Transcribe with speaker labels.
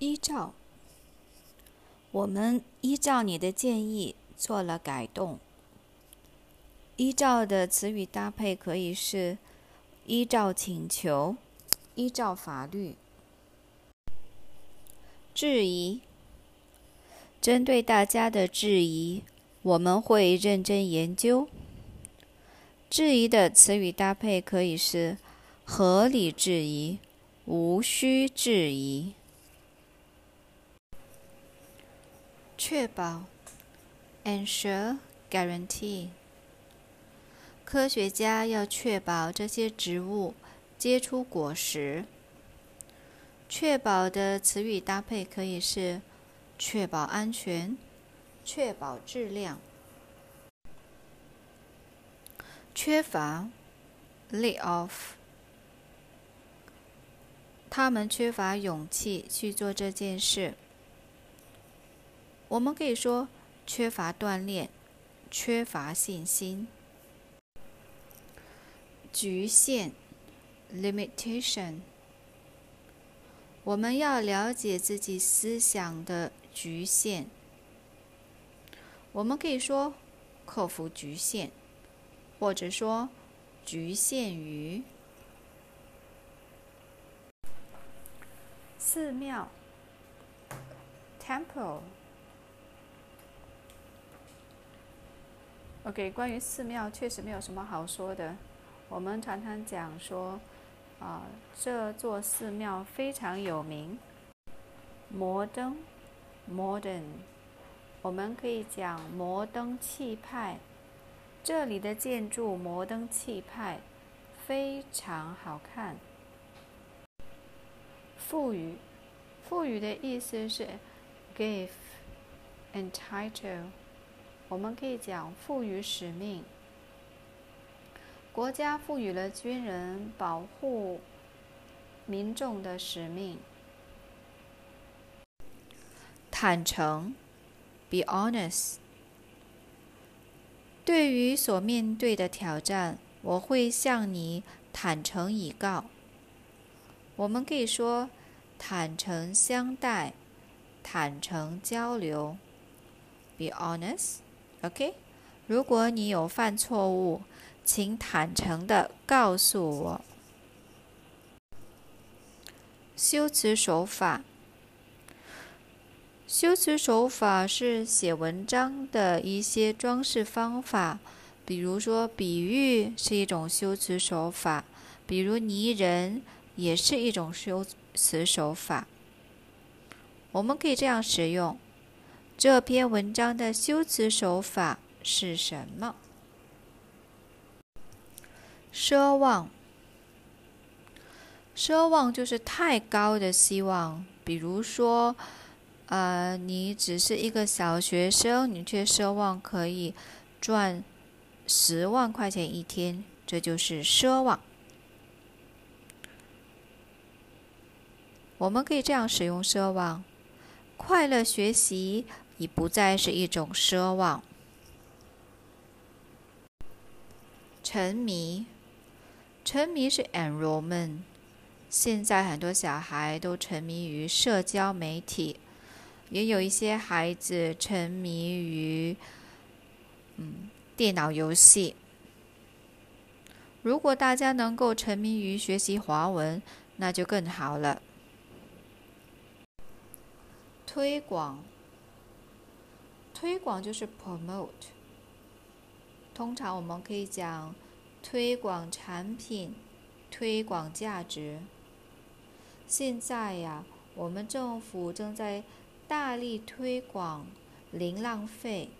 Speaker 1: 依照，我们依照你的建议做了改动。依照的词语搭配可以是依照请求、依照法律。质疑，针对大家的质疑，我们会认真研究。质疑的词语搭配可以是合理质疑、无需质疑。确保，ensure guarantee。科学家要确保这些植物结出果实。确保的词语搭配可以是确保安全、确保质量。缺乏，lay off。他们缺乏勇气去做这件事。我们可以说缺乏锻炼，缺乏信心。局限，limitation。我们要了解自己思想的局限。我们可以说克服局限，或者说局限于寺庙，temple。OK，关于寺庙确实没有什么好说的。我们常常讲说，啊，这座寺庙非常有名。摩登，modern，我们可以讲摩登气派。这里的建筑摩登气派，非常好看。赋予，赋予的意思是 give，entitle。我们可以讲赋予使命，国家赋予了军人保护民众的使命。坦诚，be honest。对于所面对的挑战，我会向你坦诚以告。我们可以说坦诚相待，坦诚交流，be honest。OK，如果你有犯错误，请坦诚的告诉我。修辞手法，修辞手法是写文章的一些装饰方法，比如说比喻是一种修辞手法，比如拟人也是一种修辞手法。我们可以这样使用。这篇文章的修辞手法是什么？奢望，奢望就是太高的希望。比如说，呃，你只是一个小学生，你却奢望可以赚十万块钱一天，这就是奢望。我们可以这样使用奢望：快乐学习。已不再是一种奢望。沉迷，沉迷是 enrollment。现在很多小孩都沉迷于社交媒体，也有一些孩子沉迷于嗯电脑游戏。如果大家能够沉迷于学习华文，那就更好了。推广。推广就是 promote，通常我们可以讲推广产品、推广价值。现在呀，我们政府正在大力推广零浪费